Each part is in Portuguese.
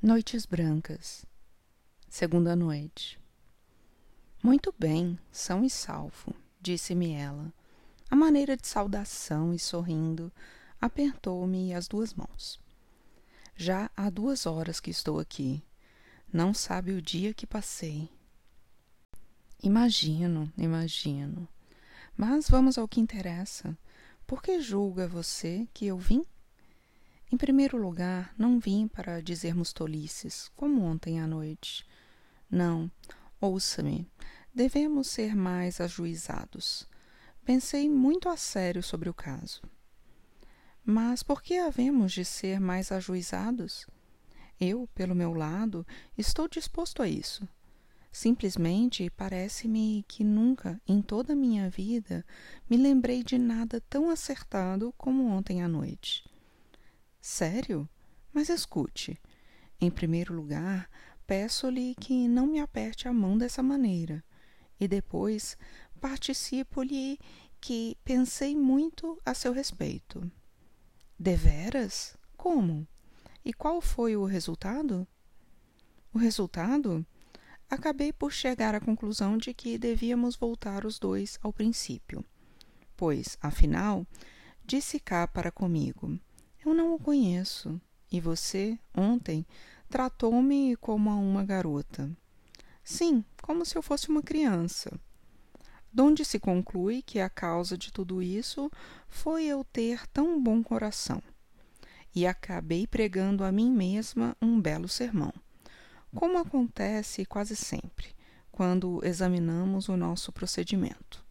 Noites Brancas, segunda noite. Muito bem, são e salvo, disse-me ela. A maneira de saudação e sorrindo, apertou-me as duas mãos. Já há duas horas que estou aqui. Não sabe o dia que passei. Imagino, imagino. Mas vamos ao que interessa. Por que julga você que eu vim? Em primeiro lugar, não vim para dizermos tolices, como ontem à noite. Não, ouça-me, devemos ser mais ajuizados. Pensei muito a sério sobre o caso. Mas por que havemos de ser mais ajuizados? Eu, pelo meu lado, estou disposto a isso. Simplesmente parece-me que nunca, em toda a minha vida, me lembrei de nada tão acertado como ontem à noite. Sério? Mas escute. Em primeiro lugar, peço-lhe que não me aperte a mão dessa maneira. E depois, participo-lhe que pensei muito a seu respeito. Deveras? Como? E qual foi o resultado? O resultado? Acabei por chegar à conclusão de que devíamos voltar os dois ao princípio. Pois, afinal, disse cá para comigo: eu não o conheço. E você, ontem, tratou-me como a uma garota. Sim, como se eu fosse uma criança. Donde se conclui que a causa de tudo isso foi eu ter tão bom coração. E acabei pregando a mim mesma um belo sermão. Como acontece quase sempre, quando examinamos o nosso procedimento.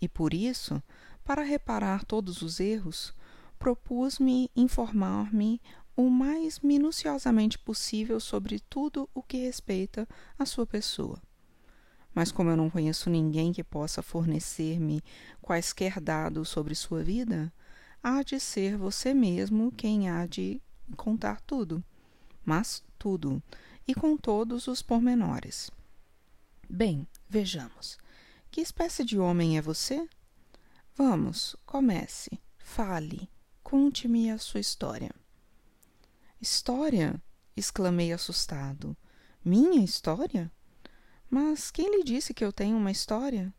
E por isso, para reparar todos os erros, propus-me informar-me o mais minuciosamente possível sobre tudo o que respeita a sua pessoa. Mas como eu não conheço ninguém que possa fornecer-me quaisquer dados sobre sua vida, há de ser você mesmo quem há de contar tudo. Mas tudo, e com todos os pormenores. Bem, vejamos. Que espécie de homem é você? Vamos, comece, fale. Conte-me a sua história. História? exclamei assustado. Minha história? Mas quem lhe disse que eu tenho uma história?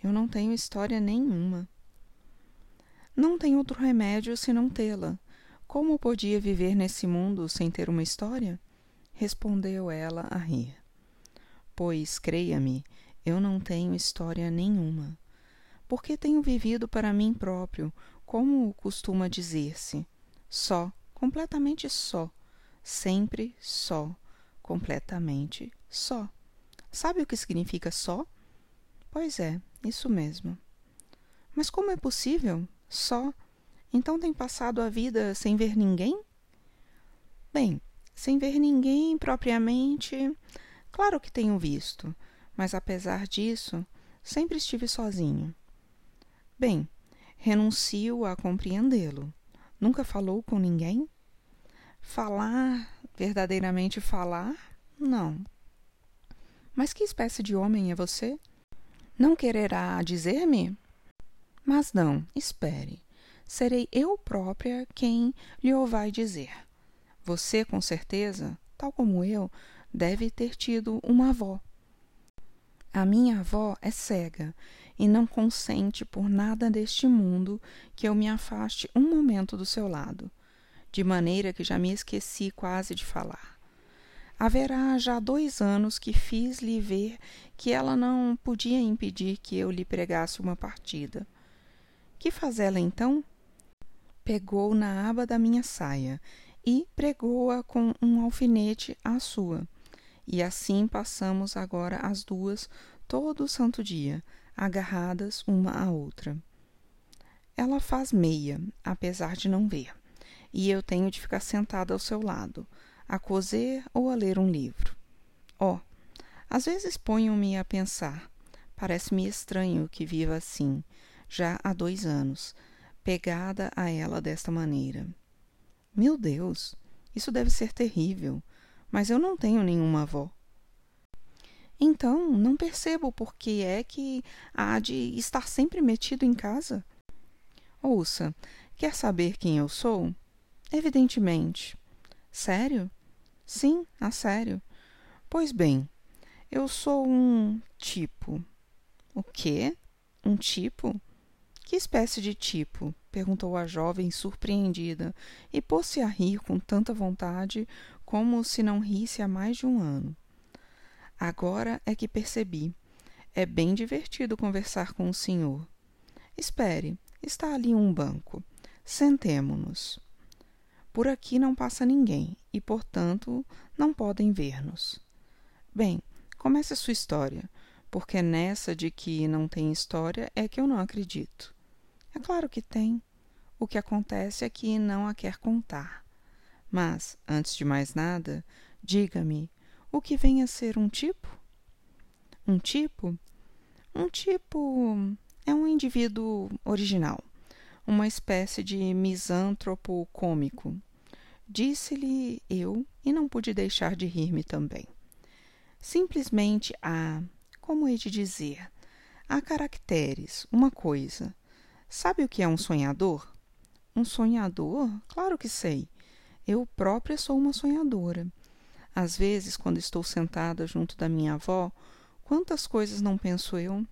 Eu não tenho história nenhuma. Não tem outro remédio senão tê-la. Como podia viver nesse mundo sem ter uma história? Respondeu ela a rir. Pois, creia-me, eu não tenho história nenhuma. Porque tenho vivido para mim próprio, como costuma dizer-se, só, completamente só, sempre só, completamente só. Sabe o que significa só? Pois é, isso mesmo. Mas como é possível? Só? Então tem passado a vida sem ver ninguém? Bem, sem ver ninguém propriamente. Claro que tenho visto, mas apesar disso, sempre estive sozinho. Bem, renuncio a compreendê-lo. Nunca falou com ninguém? Falar, verdadeiramente falar? Não. Mas que espécie de homem é você? Não quererá dizer-me? Mas não, espere. Serei eu própria quem lhe o vai dizer. Você, com certeza, tal como eu, deve ter tido uma avó. A minha avó é cega e não consente por nada deste mundo que eu me afaste um momento do seu lado, de maneira que já me esqueci quase de falar. Haverá já dois anos que fiz-lhe ver que ela não podia impedir que eu lhe pregasse uma partida. Que faz ela então? Pegou na aba da minha saia e pregou-a com um alfinete à sua. E assim passamos agora as duas todo o santo dia, agarradas uma à outra. Ela faz meia, apesar de não ver, e eu tenho de ficar sentada ao seu lado, a coser ou a ler um livro. Oh, às vezes ponho-me a pensar. Parece-me estranho que viva assim, já há dois anos, pegada a ela desta maneira. Meu Deus, isso deve ser terrível, mas eu não tenho nenhuma avó. Então, não percebo por que é que há de estar sempre metido em casa. Ouça, quer saber quem eu sou? Evidentemente. Sério? Sim, a sério. Pois bem, eu sou um tipo. O quê? Um tipo? Que espécie de tipo? perguntou a jovem surpreendida e pôs-se a rir com tanta vontade como se não risse há mais de um ano. Agora é que percebi. É bem divertido conversar com o senhor. Espere, está ali um banco. Sentemo-nos. Por aqui não passa ninguém e, portanto, não podem ver-nos. Bem, comece a sua história, porque nessa de que não tem história é que eu não acredito. É claro que tem. O que acontece é que não a quer contar. Mas, antes de mais nada, diga-me, o que vem a ser um tipo? Um tipo? Um tipo é um indivíduo original, uma espécie de misântropo cômico. Disse-lhe eu e não pude deixar de rir-me também. Simplesmente há, como hei de dizer, há caracteres, uma coisa. Sabe o que é um sonhador? Um sonhador? Claro que sei. Eu própria sou uma sonhadora. Às vezes, quando estou sentada junto da minha avó, quantas coisas não penso eu?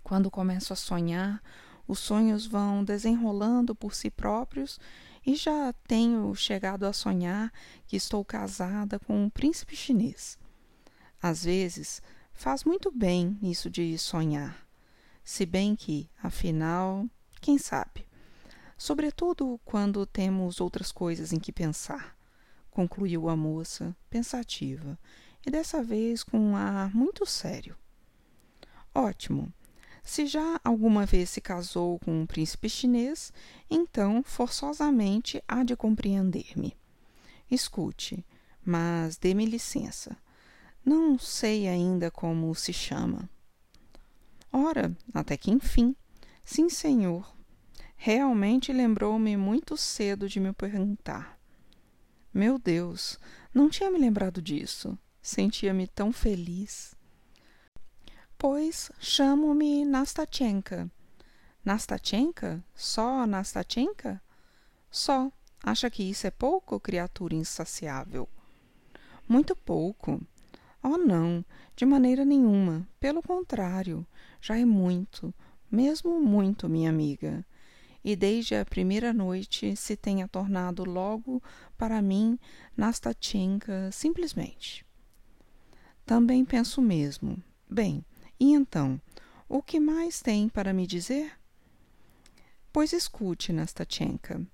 Quando começo a sonhar, os sonhos vão desenrolando por si próprios e já tenho chegado a sonhar que estou casada com um príncipe chinês. Às vezes, faz muito bem isso de sonhar, se bem que, afinal, quem sabe? Sobretudo quando temos outras coisas em que pensar, concluiu a moça, pensativa, e dessa vez com um ar muito sério. Ótimo. Se já alguma vez se casou com um príncipe chinês, então forçosamente há de compreender-me. Escute, mas dê-me licença. Não sei ainda como se chama. Ora, até que enfim. Sim, senhor. Realmente lembrou-me muito cedo de me perguntar. Meu Deus, não tinha me lembrado disso. Sentia-me tão feliz pois chamo-me Nastatchenka. Nastatchenka? Só Nastatchenka? Só. Acha que isso é pouco, criatura insaciável? Muito pouco. Oh, não, de maneira nenhuma. Pelo contrário, já é muito, mesmo muito, minha amiga. E desde a primeira noite se tenha tornado logo para mim Nastatchenka simplesmente. Também penso mesmo. Bem, e então, o que mais tem para me dizer? Pois escute, Nastatchenka,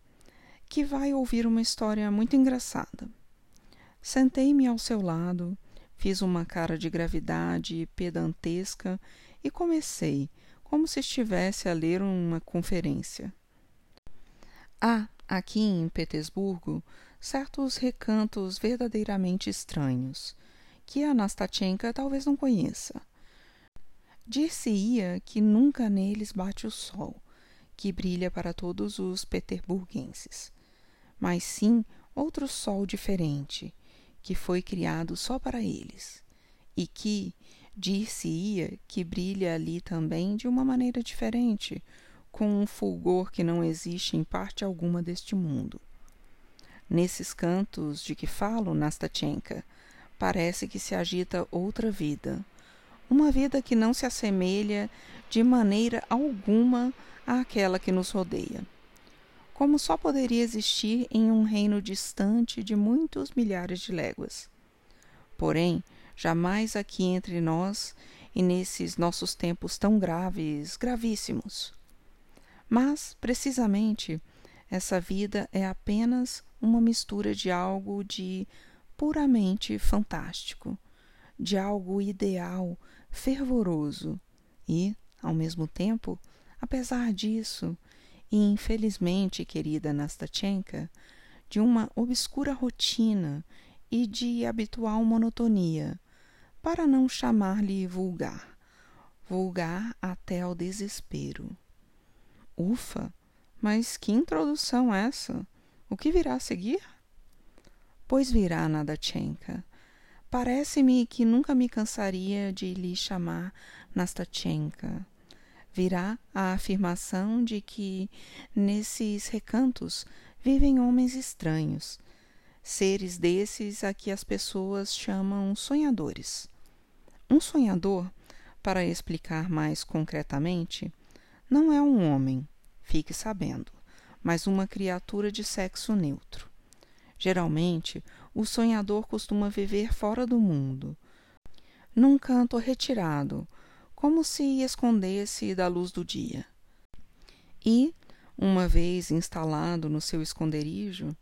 que vai ouvir uma história muito engraçada. Sentei-me ao seu lado, fiz uma cara de gravidade pedantesca e comecei, como se estivesse a ler uma conferência. Há, aqui em Petersburgo, certos recantos verdadeiramente estranhos, que a Nastatchenka talvez não conheça. Dir-se-ia que nunca neles bate o sol, que brilha para todos os peterburguenses, mas sim outro sol diferente, que foi criado só para eles, e que, dir-se-ia que brilha ali também de uma maneira diferente, com um fulgor que não existe em parte alguma deste mundo. Nesses cantos de que falo, Nastatchenka, parece que se agita outra vida, uma vida que não se assemelha de maneira alguma àquela que nos rodeia. Como só poderia existir em um reino distante de muitos milhares de léguas. Porém, jamais aqui entre nós e nesses nossos tempos tão graves, gravíssimos. Mas, precisamente, essa vida é apenas uma mistura de algo de puramente fantástico, de algo ideal fervoroso e, ao mesmo tempo, apesar disso, e infelizmente, querida Nastatchenka, de uma obscura rotina e de habitual monotonia, para não chamar-lhe vulgar, vulgar até ao desespero. Ufa! Mas que introdução essa? O que virá a seguir? Pois virá, Nadatchenka, Parece-me que nunca me cansaria de lhe chamar Nastatchenka. Virá a afirmação de que nesses recantos vivem homens estranhos. seres desses a que as pessoas chamam sonhadores. Um sonhador, para explicar mais concretamente, não é um homem, fique sabendo, mas uma criatura de sexo neutro. Geralmente, o sonhador costuma viver fora do mundo, num canto retirado, como se escondesse da luz do dia. E, uma vez instalado no seu esconderijo,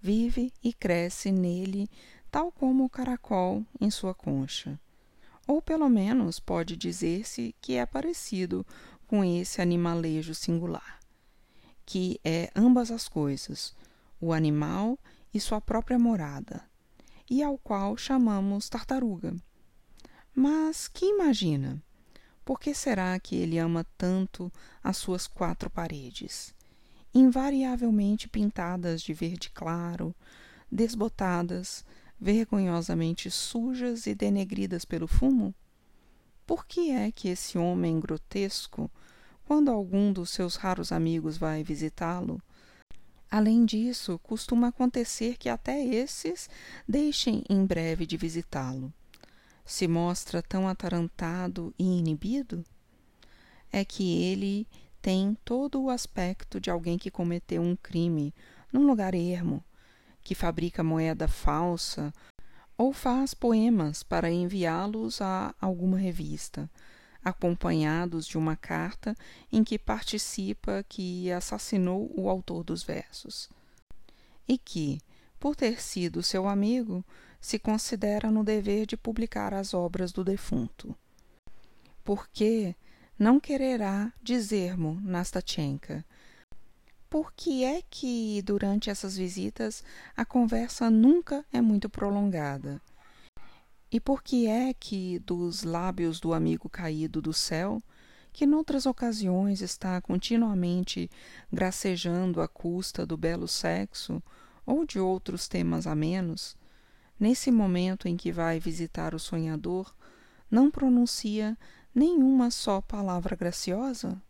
vive e cresce nele tal como o caracol em sua concha. Ou pelo menos pode dizer-se que é parecido com esse animalejo singular, que é ambas as coisas, o animal e sua própria morada, e ao qual chamamos tartaruga. Mas que imagina? Por que será que ele ama tanto as suas quatro paredes? invariavelmente pintadas de verde claro, desbotadas, vergonhosamente sujas e denegridas pelo fumo? Por que é que esse homem grotesco, quando algum dos seus raros amigos vai visitá-lo, além disso, costuma acontecer que até esses deixem em breve de visitá-lo, se mostra tão atarantado e inibido? É que ele tem todo o aspecto de alguém que cometeu um crime num lugar ermo, que fabrica moeda falsa ou faz poemas para enviá-los a alguma revista, acompanhados de uma carta em que participa que assassinou o autor dos versos. E que, por ter sido seu amigo, se considera no dever de publicar as obras do defunto. Porque não quererá dizer-mo Nastatchenka. Por que é que durante essas visitas a conversa nunca é muito prolongada? E por que é que dos lábios do amigo caído do céu, que noutras ocasiões está continuamente gracejando à custa do belo sexo ou de outros temas amenos, nesse momento em que vai visitar o sonhador, não pronuncia nenhuma só palavra graciosa?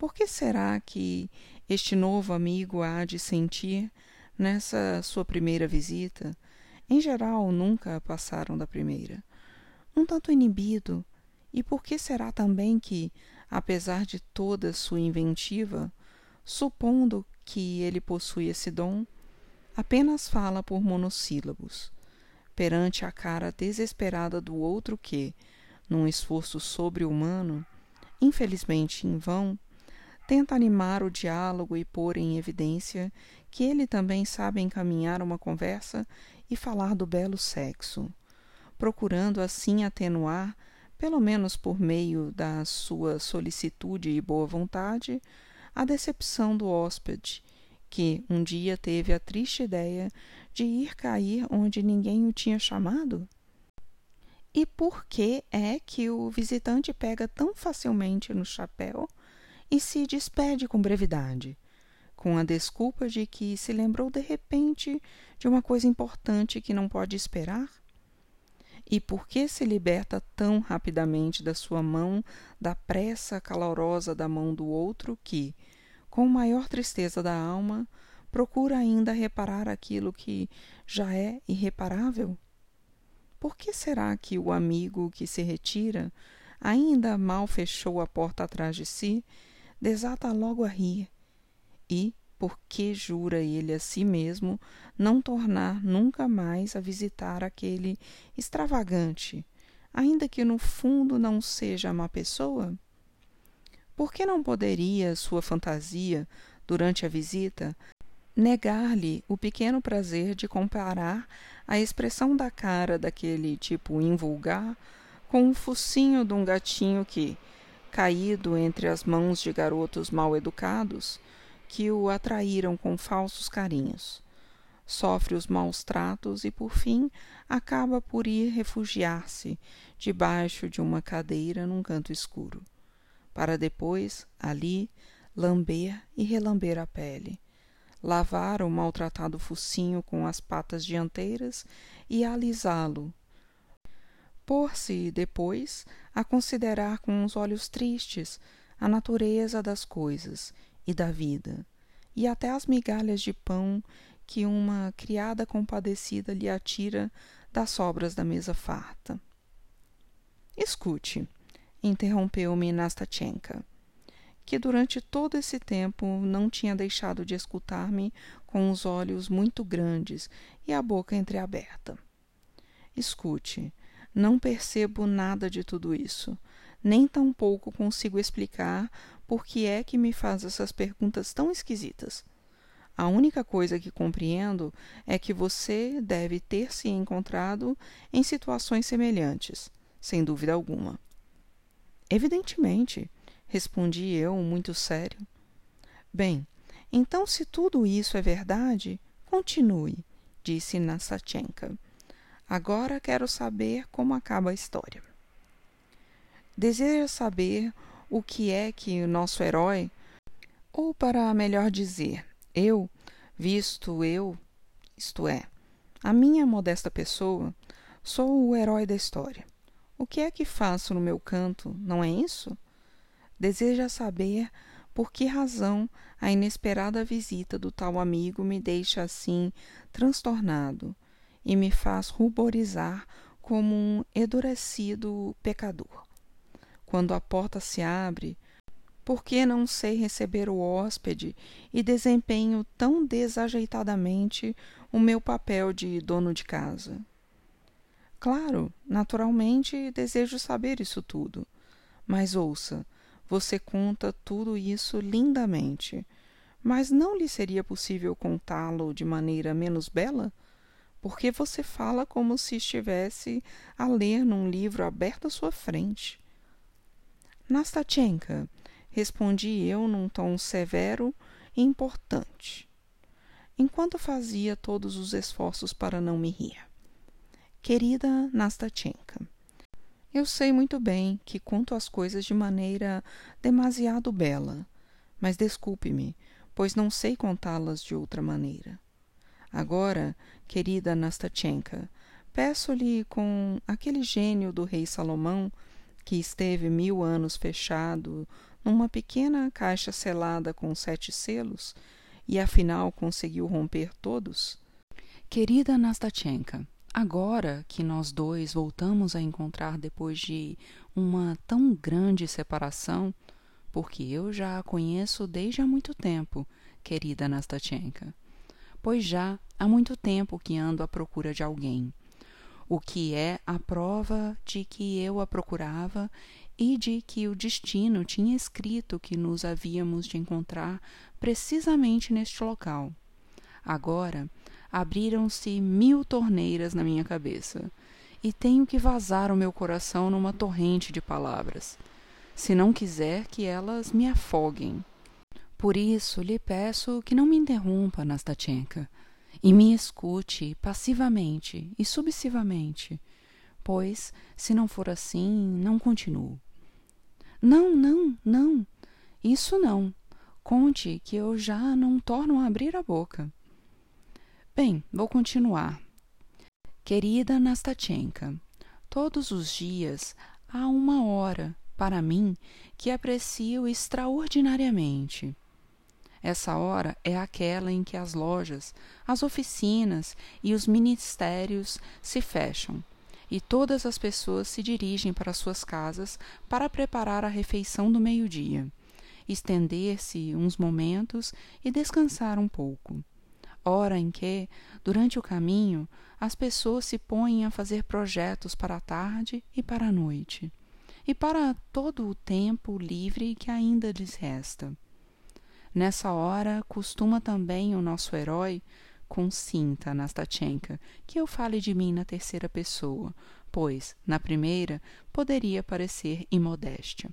Por que será que este novo amigo há de sentir nessa sua primeira visita? Em geral, nunca passaram da primeira. Um tanto inibido, e por que será também que, apesar de toda sua inventiva, supondo que ele possui esse dom, apenas fala por monossílabos, perante a cara desesperada do outro que, num esforço sobre-humano, infelizmente em vão, tenta animar o diálogo e pôr em evidência que ele também sabe encaminhar uma conversa e falar do belo sexo, procurando assim atenuar, pelo menos por meio da sua solicitude e boa vontade, a decepção do hóspede, que um dia teve a triste ideia de ir cair onde ninguém o tinha chamado? E por que é que o visitante pega tão facilmente no chapéu e se despede com brevidade, com a desculpa de que se lembrou de repente de uma coisa importante que não pode esperar? E por que se liberta tão rapidamente da sua mão da pressa calorosa da mão do outro que, com maior tristeza da alma, procura ainda reparar aquilo que já é irreparável? Por que será que o amigo que se retira, ainda mal fechou a porta atrás de si, desata logo a rir? E por que jura ele a si mesmo não tornar nunca mais a visitar aquele extravagante, ainda que no fundo não seja má pessoa? Por que não poderia sua fantasia, durante a visita, negar-lhe o pequeno prazer de comparar a expressão da cara daquele tipo invulgar com o focinho de um gatinho que, caído entre as mãos de garotos mal educados, que o atraíram com falsos carinhos. Sofre os maus tratos e, por fim, acaba por ir refugiar-se debaixo de uma cadeira num canto escuro, para depois, ali, lamber e relamber a pele lavar o maltratado focinho com as patas dianteiras e alisá-lo. Pôr-se, depois, a considerar com os olhos tristes a natureza das coisas e da vida, e até as migalhas de pão que uma criada compadecida lhe atira das sobras da mesa farta. Escute, interrompeu-me Nastatchenka, que durante todo esse tempo não tinha deixado de escutar-me com os olhos muito grandes e a boca entreaberta. Escute, não percebo nada de tudo isso, nem tampouco consigo explicar por que é que me faz essas perguntas tão esquisitas. A única coisa que compreendo é que você deve ter se encontrado em situações semelhantes, sem dúvida alguma. Evidentemente, respondi eu, muito sério. Bem, então, se tudo isso é verdade, continue, disse Nassatchenka. Agora quero saber como acaba a história. Deseja saber o que é que o nosso herói, ou para melhor dizer, eu, visto eu, isto é, a minha modesta pessoa, sou o herói da história. O que é que faço no meu canto, não é isso? Deseja saber por que razão a inesperada visita do tal amigo me deixa assim transtornado e me faz ruborizar como um endurecido pecador. Quando a porta se abre, por que não sei receber o hóspede e desempenho tão desajeitadamente o meu papel de dono de casa? Claro, naturalmente desejo saber isso tudo. Mas ouça, você conta tudo isso lindamente. Mas não lhe seria possível contá-lo de maneira menos bela? Porque você fala como se estivesse a ler num livro aberto à sua frente. Nastatchenka, respondi eu num tom severo e importante, enquanto fazia todos os esforços para não me rir. Querida Nastatchenka, eu sei muito bem que conto as coisas de maneira demasiado bela, mas desculpe-me, pois não sei contá-las de outra maneira. Agora, querida Nastatchenka, peço-lhe com aquele gênio do rei Salomão que esteve mil anos fechado numa pequena caixa selada com sete selos e afinal conseguiu romper todos? Querida Nastatchenka, agora que nós dois voltamos a encontrar depois de uma tão grande separação, porque eu já a conheço desde há muito tempo, querida Nastatchenka, pois já há muito tempo que ando à procura de alguém o que é a prova de que eu a procurava e de que o destino tinha escrito que nos havíamos de encontrar precisamente neste local. Agora abriram-se mil torneiras na minha cabeça e tenho que vazar o meu coração numa torrente de palavras, se não quiser que elas me afoguem. Por isso lhe peço que não me interrompa, Nastatchenka e me escute passivamente e submissivamente, pois, se não for assim, não continuo. Não, não, não, isso não. Conte que eu já não torno a abrir a boca. Bem, vou continuar. Querida Nastatchenka, todos os dias há uma hora, para mim, que aprecio extraordinariamente. Essa hora é aquela em que as lojas, as oficinas e os ministérios se fecham e todas as pessoas se dirigem para suas casas para preparar a refeição do meio-dia, estender-se uns momentos e descansar um pouco. Hora em que, durante o caminho, as pessoas se põem a fazer projetos para a tarde e para a noite, e para todo o tempo livre que ainda lhes resta. Nessa hora, costuma também o nosso herói consinta Nastatchenka que eu fale de mim na terceira pessoa, pois, na primeira, poderia parecer imodéstia.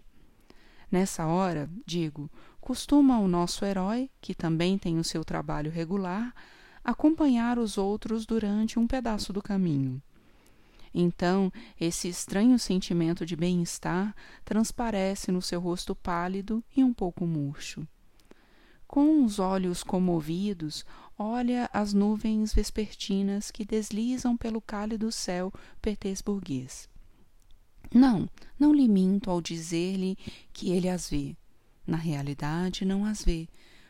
Nessa hora, digo, costuma o nosso herói, que também tem o seu trabalho regular, acompanhar os outros durante um pedaço do caminho. Então, esse estranho sentimento de bem-estar transparece no seu rosto pálido e um pouco murcho com os olhos comovidos, olha as nuvens vespertinas que deslizam pelo cálido céu petersburguês. Não, não lhe minto ao dizer-lhe que ele as vê. Na realidade, não as vê,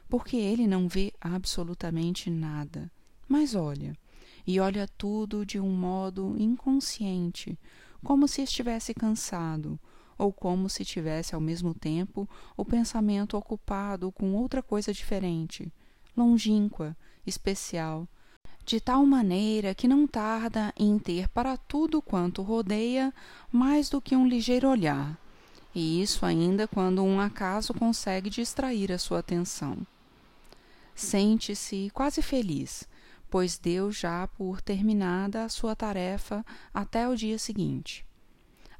porque ele não vê absolutamente nada. Mas olha, e olha tudo de um modo inconsciente, como se estivesse cansado, ou como se tivesse ao mesmo tempo o pensamento ocupado com outra coisa diferente, longínqua, especial, de tal maneira que não tarda em ter para tudo quanto rodeia mais do que um ligeiro olhar, e isso ainda quando um acaso consegue distrair a sua atenção. Sente-se quase feliz, pois deu já por terminada a sua tarefa até o dia seguinte.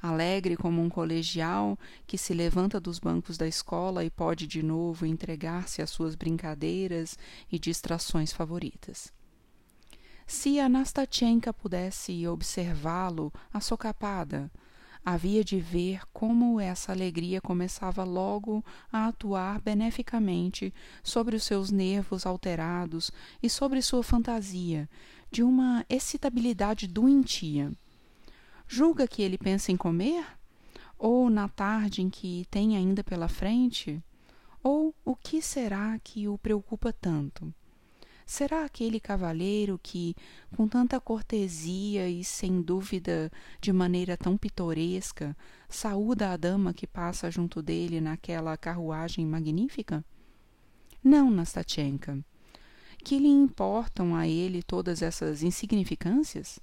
Alegre como um colegial que se levanta dos bancos da escola e pode de novo entregar-se às suas brincadeiras e distrações favoritas. Se a Nastatchenka pudesse observá-lo assocapada, havia de ver como essa alegria começava logo a atuar beneficamente sobre os seus nervos alterados e sobre sua fantasia, de uma excitabilidade doentia. Julga que ele pensa em comer? Ou na tarde em que tem ainda pela frente? Ou o que será que o preocupa tanto? Será aquele cavalheiro que, com tanta cortesia e sem dúvida de maneira tão pitoresca, saúda a dama que passa junto dele naquela carruagem magnífica? Não, Nastatchenka. Que lhe importam a ele todas essas insignificâncias?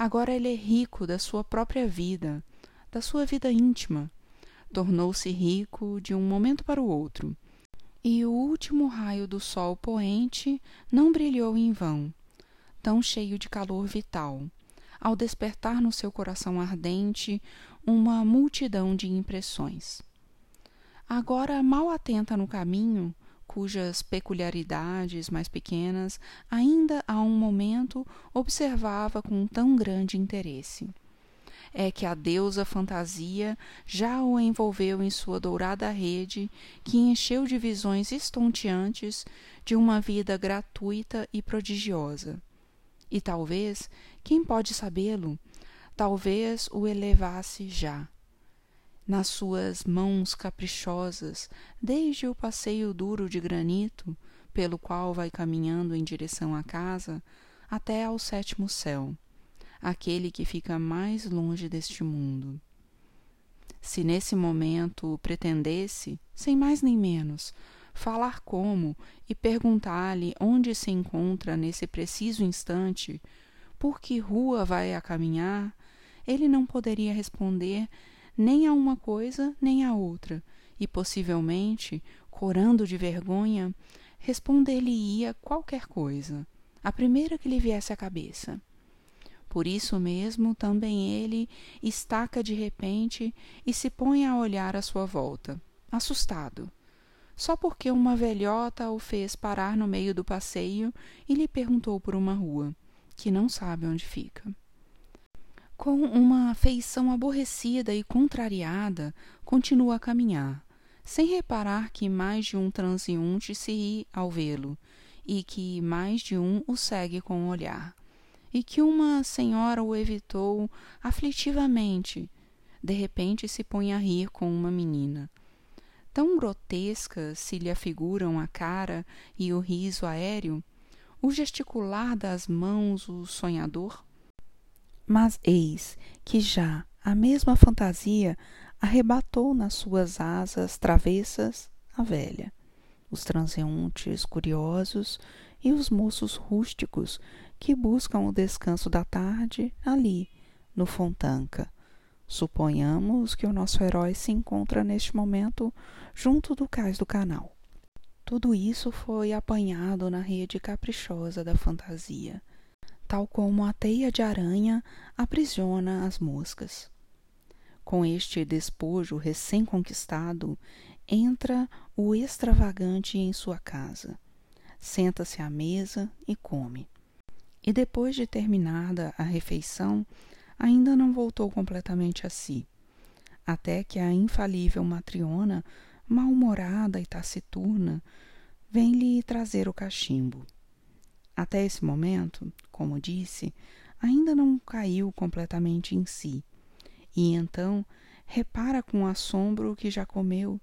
Agora ele é rico da sua própria vida, da sua vida íntima. Tornou-se rico de um momento para o outro e o último raio do sol poente não brilhou em vão, tão cheio de calor vital, ao despertar no seu coração ardente uma multidão de impressões. Agora mal atenta no caminho, cujas peculiaridades mais pequenas ainda há um momento observava com tão grande interesse é que a deusa fantasia já o envolveu em sua dourada rede, que encheu de visões estonteantes de uma vida gratuita e prodigiosa. E talvez, quem pode sabê-lo, talvez o elevasse já. Nas suas mãos caprichosas, desde o passeio duro de granito, pelo qual vai caminhando em direção à casa, até ao sétimo céu aquele que fica mais longe deste mundo. Se nesse momento pretendesse, sem mais nem menos, falar como e perguntar-lhe onde se encontra nesse preciso instante, por que rua vai a caminhar, ele não poderia responder nem a uma coisa nem a outra, e possivelmente, corando de vergonha, responder-lhe-ia qualquer coisa, a primeira que lhe viesse à cabeça. Por isso mesmo também ele estaca de repente e se põe a olhar à sua volta, assustado, só porque uma velhota o fez parar no meio do passeio e lhe perguntou por uma rua, que não sabe onde fica. Com uma feição aborrecida e contrariada, continua a caminhar, sem reparar que mais de um transeunte se ri ao vê-lo e que mais de um o segue com o olhar e que uma senhora o evitou aflitivamente. De repente se põe a rir com uma menina. Tão grotesca se lhe afiguram a cara e o riso aéreo, o gesticular das mãos o sonhador. Mas eis que já a mesma fantasia arrebatou nas suas asas travessas a velha, os transeuntes curiosos e os moços rústicos que buscam o descanso da tarde ali, no Fontanca. Suponhamos que o nosso herói se encontra neste momento junto do cais do canal. Tudo isso foi apanhado na rede caprichosa da fantasia, tal como a teia de aranha aprisiona as moscas. Com este despojo recém-conquistado, entra o extravagante em sua casa. Senta-se à mesa e come e depois de terminada a refeição, ainda não voltou completamente a si, até que a infalível matriona, mal-humorada e taciturna, vem-lhe trazer o cachimbo. Até esse momento, como disse, ainda não caiu completamente em si, e então repara com assombro que já comeu,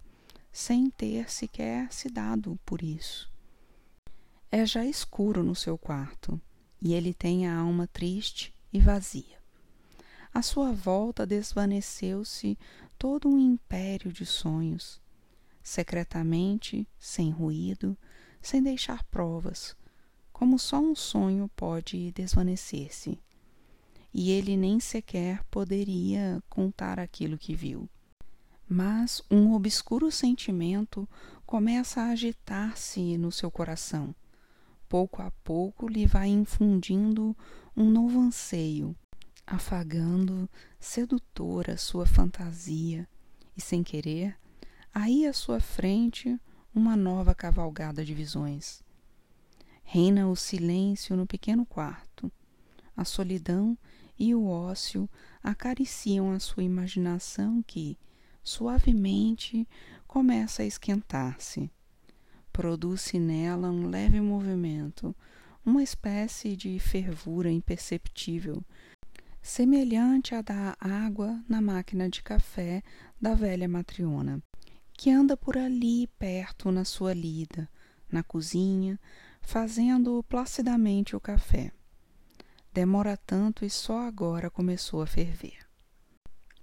sem ter sequer se dado por isso. É já escuro no seu quarto e ele tem a alma triste e vazia. À sua volta desvaneceu-se todo um império de sonhos. Secretamente, sem ruído, sem deixar provas, como só um sonho pode desvanecer-se. E ele nem sequer poderia contar aquilo que viu. Mas um obscuro sentimento começa a agitar-se no seu coração. Pouco a pouco lhe vai infundindo um novo anseio, afagando sedutora sua fantasia, e sem querer, aí à sua frente uma nova cavalgada de visões. Reina o silêncio no pequeno quarto. A solidão e o ócio acariciam a sua imaginação que, suavemente, começa a esquentar-se. Produz-se nela um leve movimento, uma espécie de fervura imperceptível, semelhante à da água na máquina de café da velha matriona, que anda por ali perto na sua lida, na cozinha, fazendo placidamente o café. Demora tanto e só agora começou a ferver.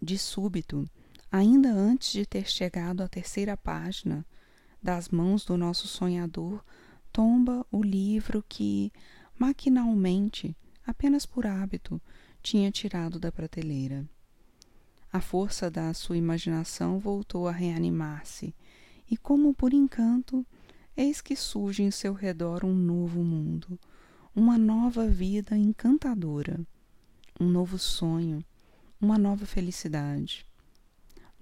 De súbito, ainda antes de ter chegado à terceira página, das mãos do nosso sonhador tomba o livro que, maquinalmente, apenas por hábito, tinha tirado da prateleira. A força da sua imaginação voltou a reanimar-se, e, como por encanto, eis que surge em seu redor um novo mundo, uma nova vida encantadora, um novo sonho, uma nova felicidade.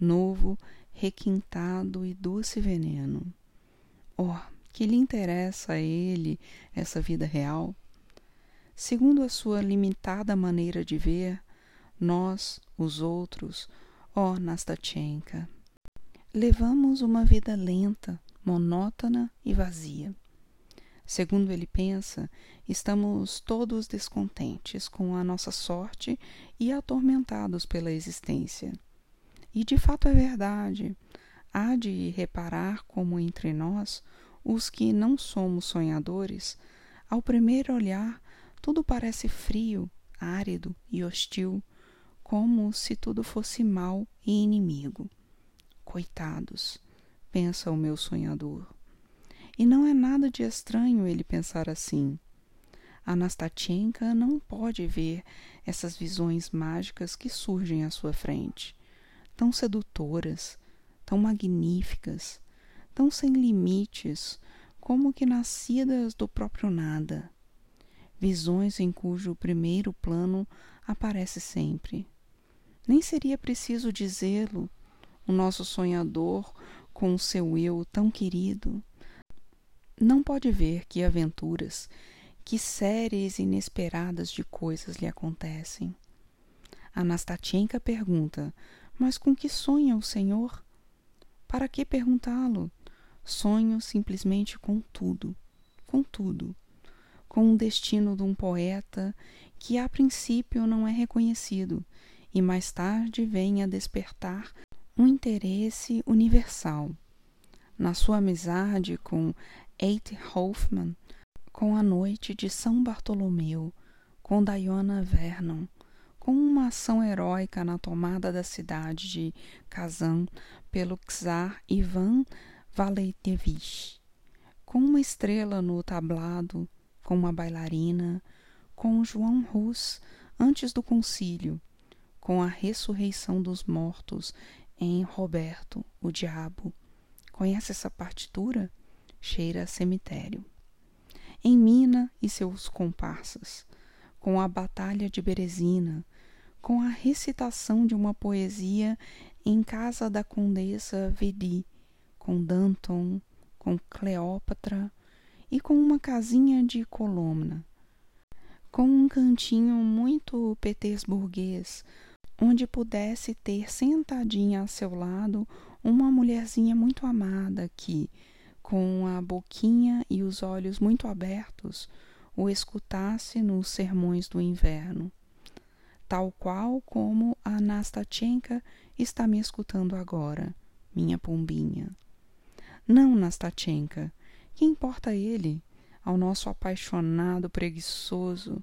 Novo, requintado e doce veneno. Oh, que lhe interessa a ele essa vida real? Segundo a sua limitada maneira de ver, nós, os outros, ó oh, Nastatchenka, levamos uma vida lenta, monótona e vazia. Segundo ele pensa, estamos todos descontentes com a nossa sorte e atormentados pela existência. E de fato é verdade. Há de reparar como entre nós, os que não somos sonhadores, ao primeiro olhar tudo parece frio, árido e hostil, como se tudo fosse mal e inimigo. Coitados, pensa o meu sonhador. E não é nada de estranho ele pensar assim. A Nastatchenka não pode ver essas visões mágicas que surgem à sua frente, tão sedutoras, tão magníficas, tão sem limites, como que nascidas do próprio nada. Visões em cujo primeiro plano aparece sempre. Nem seria preciso dizê-lo, o nosso sonhador, com o seu eu tão querido, não pode ver que aventuras, que séries inesperadas de coisas lhe acontecem. A Nastatchenka pergunta: Mas com que sonha o Senhor? Para que perguntá-lo? Sonho simplesmente com tudo, com tudo, com o destino de um poeta que a princípio não é reconhecido e mais tarde vem a despertar um interesse universal. Na sua amizade com Ate Hoffman, com A Noite de São Bartolomeu, com Diana Vernon, com uma ação heróica na tomada da cidade de Kazan pelo czar Ivan Valetevich, com uma estrela no tablado, com uma bailarina, com João Rus antes do concílio, com a ressurreição dos mortos em Roberto, o Diabo. Conhece essa partitura? cheira a cemitério. Em Mina e seus comparsas, com a Batalha de Berezina, com a recitação de uma poesia em casa da Condessa Vedi, com Danton, com Cleópatra e com uma casinha de colomna, com um cantinho muito petersburguês, onde pudesse ter sentadinha a seu lado uma mulherzinha muito amada que, com a boquinha e os olhos muito abertos, o escutasse nos sermões do inverno, tal qual como a Nastatchenka está me escutando agora, minha pombinha. Não, Nastatchenka, que importa ele? ao nosso apaixonado preguiçoso,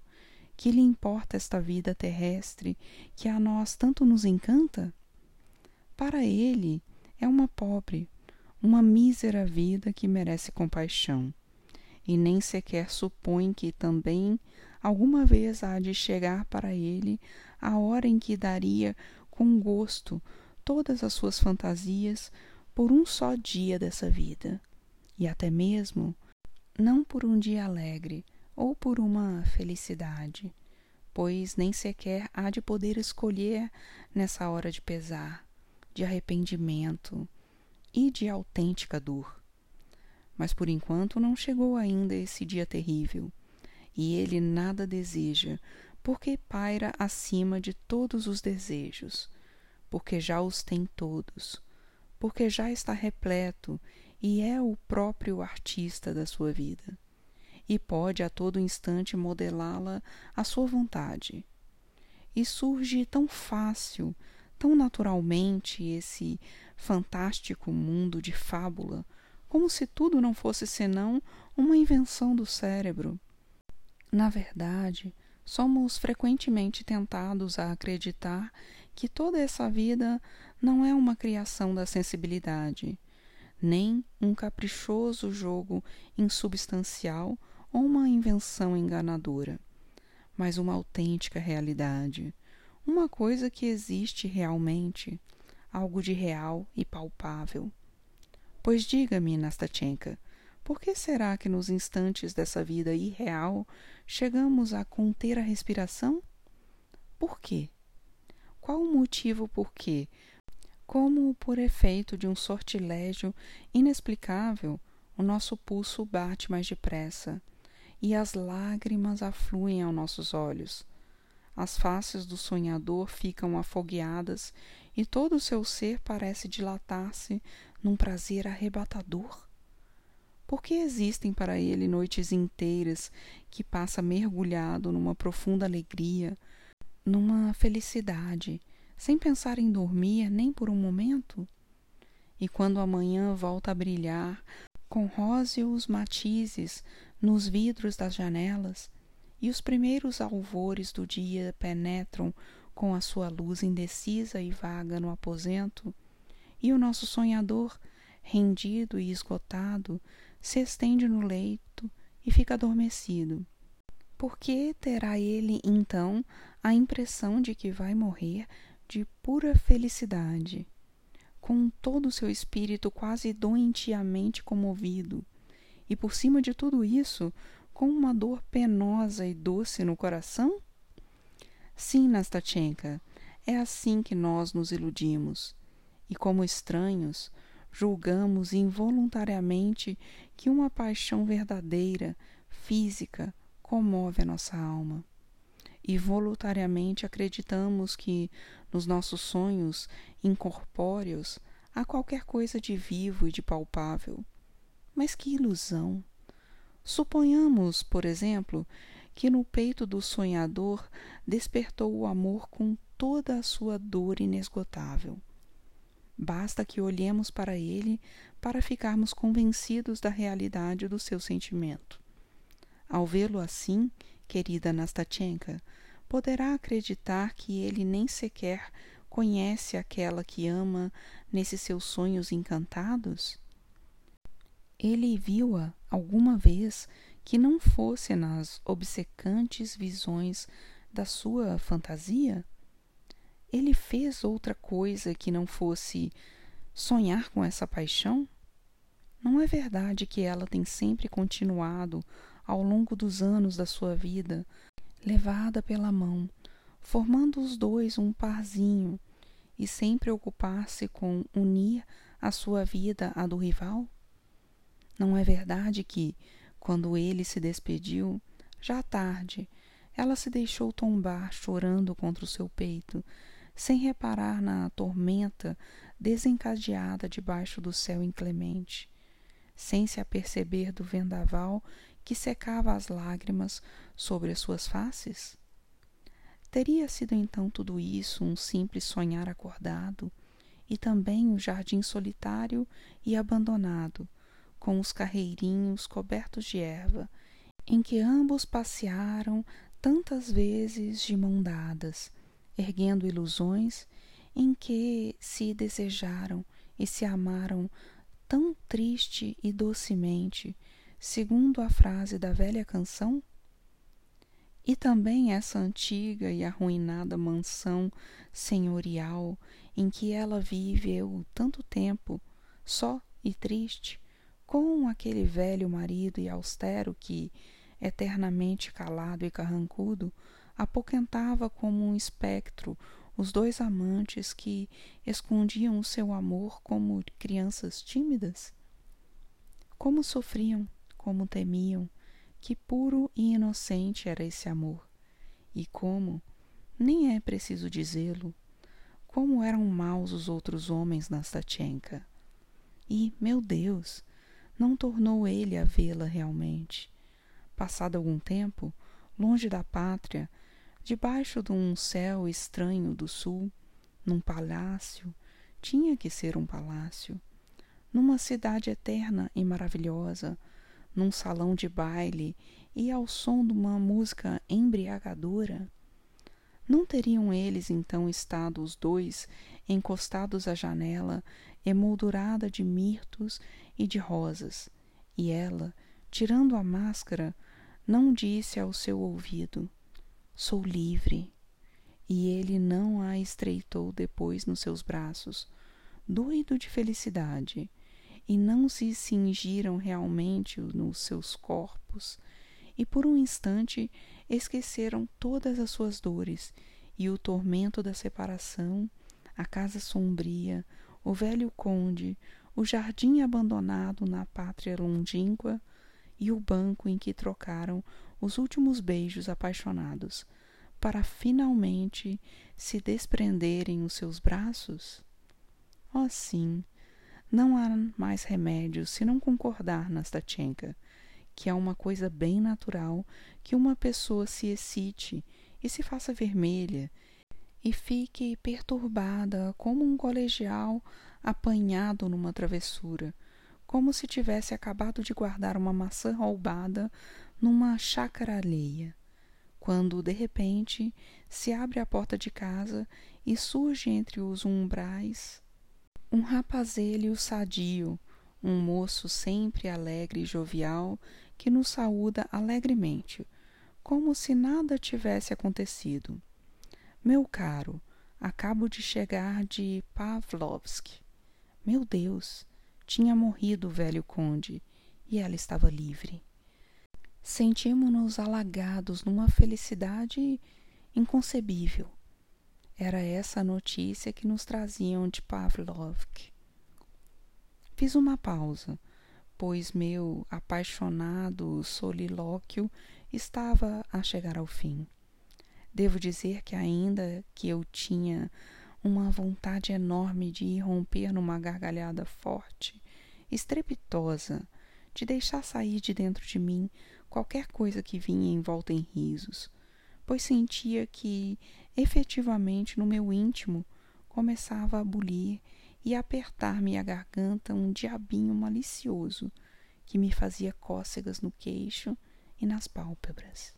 que lhe importa esta vida terrestre que a nós tanto nos encanta? Para ele é uma pobre, uma mísera vida que merece compaixão, e nem sequer supõe que também alguma vez há de chegar para ele a hora em que daria com gosto todas as suas fantasias por um só dia dessa vida, e até mesmo não por um dia alegre ou por uma felicidade, pois nem sequer há de poder escolher nessa hora de pesar, de arrependimento e de autêntica dor. Mas por enquanto não chegou ainda esse dia terrível, e ele nada deseja, porque paira acima de todos os desejos, porque já os tem todos, porque já está repleto e é o próprio artista da sua vida, e pode a todo instante modelá-la à sua vontade. E surge tão fácil, tão naturalmente esse fantástico mundo de fábula, como se tudo não fosse senão uma invenção do cérebro. Na verdade, somos frequentemente tentados a acreditar que toda essa vida não é uma criação da sensibilidade, nem um caprichoso jogo insubstancial uma invenção enganadora, mas uma autêntica realidade, uma coisa que existe realmente, algo de real e palpável. Pois diga-me, Nastatchenka, por que será que nos instantes dessa vida irreal chegamos a conter a respiração? Por quê? Qual o motivo por que, como por efeito de um sortilégio inexplicável, o nosso pulso bate mais depressa e as lágrimas afluem aos nossos olhos. As faces do sonhador ficam afogueadas e todo o seu ser parece dilatar-se num prazer arrebatador. Porque existem para ele noites inteiras que passa mergulhado numa profunda alegria, numa felicidade, sem pensar em dormir nem por um momento? E quando a manhã volta a brilhar com róseos matizes nos vidros das janelas, e os primeiros alvores do dia penetram com a sua luz indecisa e vaga no aposento, e o nosso sonhador, rendido e esgotado, se estende no leito e fica adormecido. Por que terá ele, então, a impressão de que vai morrer de pura felicidade, com todo o seu espírito quase doentiamente comovido, e por cima de tudo isso, com uma dor penosa e doce no coração? Sim, Nastatchenka, é assim que nós nos iludimos, e como estranhos, julgamos involuntariamente que uma paixão verdadeira, física, comove a nossa alma e voluntariamente acreditamos que nos nossos sonhos incorpóreos há qualquer coisa de vivo e de palpável. Mas que ilusão! Suponhamos, por exemplo, que no peito do sonhador despertou o amor com toda a sua dor inesgotável. Basta que olhemos para ele para ficarmos convencidos da realidade do seu sentimento. Ao vê-lo assim, querida Nastatchenka, poderá acreditar que ele nem sequer conhece aquela que ama nesses seus sonhos encantados? Ele viu-a alguma vez que não fosse nas obcecantes visões da sua fantasia? Ele fez outra coisa que não fosse sonhar com essa paixão? Não é verdade que ela tem sempre continuado ao longo dos anos da sua vida, levada pela mão, formando os dois um parzinho, e sem preocupar-se com unir a sua vida à do rival? Não é verdade que, quando ele se despediu, já tarde, ela se deixou tombar chorando contra o seu peito, sem reparar na tormenta desencadeada debaixo do céu inclemente, sem se aperceber do vendaval que secava as lágrimas sobre as suas faces? Teria sido então tudo isso um simples sonhar acordado, e também o jardim solitário e abandonado, com os carreirinhos cobertos de erva em que ambos passearam tantas vezes de mão dadas, erguendo ilusões em que se desejaram e se amaram tão triste e docemente, segundo a frase da velha canção? E também essa antiga e arruinada mansão senhorial em que ela viveu tanto tempo, só e triste, com aquele velho marido e austero que, eternamente calado e carrancudo, apoquentava como um espectro os dois amantes que escondiam o seu amor como crianças tímidas? Como sofriam, como temiam, que puro e inocente era esse amor, e como, nem é preciso dizê-lo, como eram maus os outros homens na Statchenka. E, meu Deus, não tornou ele a vê-la realmente. Passado algum tempo, longe da pátria, debaixo de um céu estranho do sul, num palácio, tinha que ser um palácio, numa cidade eterna e maravilhosa, num salão de baile e ao som de uma música embriagadora? Não teriam eles então estado os dois encostados à janela, emoldurada de mirtos e de rosas, e ela, tirando a máscara, não disse ao seu ouvido: Sou livre. E ele não a estreitou depois nos seus braços, doido de felicidade, e não se cingiram realmente nos seus corpos, e por um instante esqueceram todas as suas dores e o tormento da separação, a casa sombria, o velho conde, o jardim abandonado na pátria longínqua e o banco em que trocaram os últimos beijos apaixonados, para finalmente se desprenderem os seus braços? Oh, sim, não há mais remédio se não concordar, Nastatchenka, que é uma coisa bem natural que uma pessoa se excite e se faça vermelha e fique perturbada como um colegial apanhado numa travessura, como se tivesse acabado de guardar uma maçã roubada numa chácara alheia, quando de repente se abre a porta de casa e surge entre os umbrais um rapazelho sadio, um moço sempre alegre e jovial que nos saúda alegremente, como se nada tivesse acontecido. Meu caro, acabo de chegar de Pavlovsk. Meu Deus, tinha morrido o velho conde e ela estava livre sentimos-nos alagados numa felicidade inconcebível. Era essa a notícia que nos traziam de Pavlovsk. Fiz uma pausa, pois meu apaixonado solilóquio estava a chegar ao fim. Devo dizer que, ainda que eu tinha uma vontade enorme de irromper numa gargalhada forte, estrepitosa, de deixar sair de dentro de mim qualquer coisa que vinha envolta em risos, pois sentia que, efetivamente, no meu íntimo começava a bulir e apertar-me a garganta um diabinho malicioso que me fazia cócegas no queixo e nas pálpebras.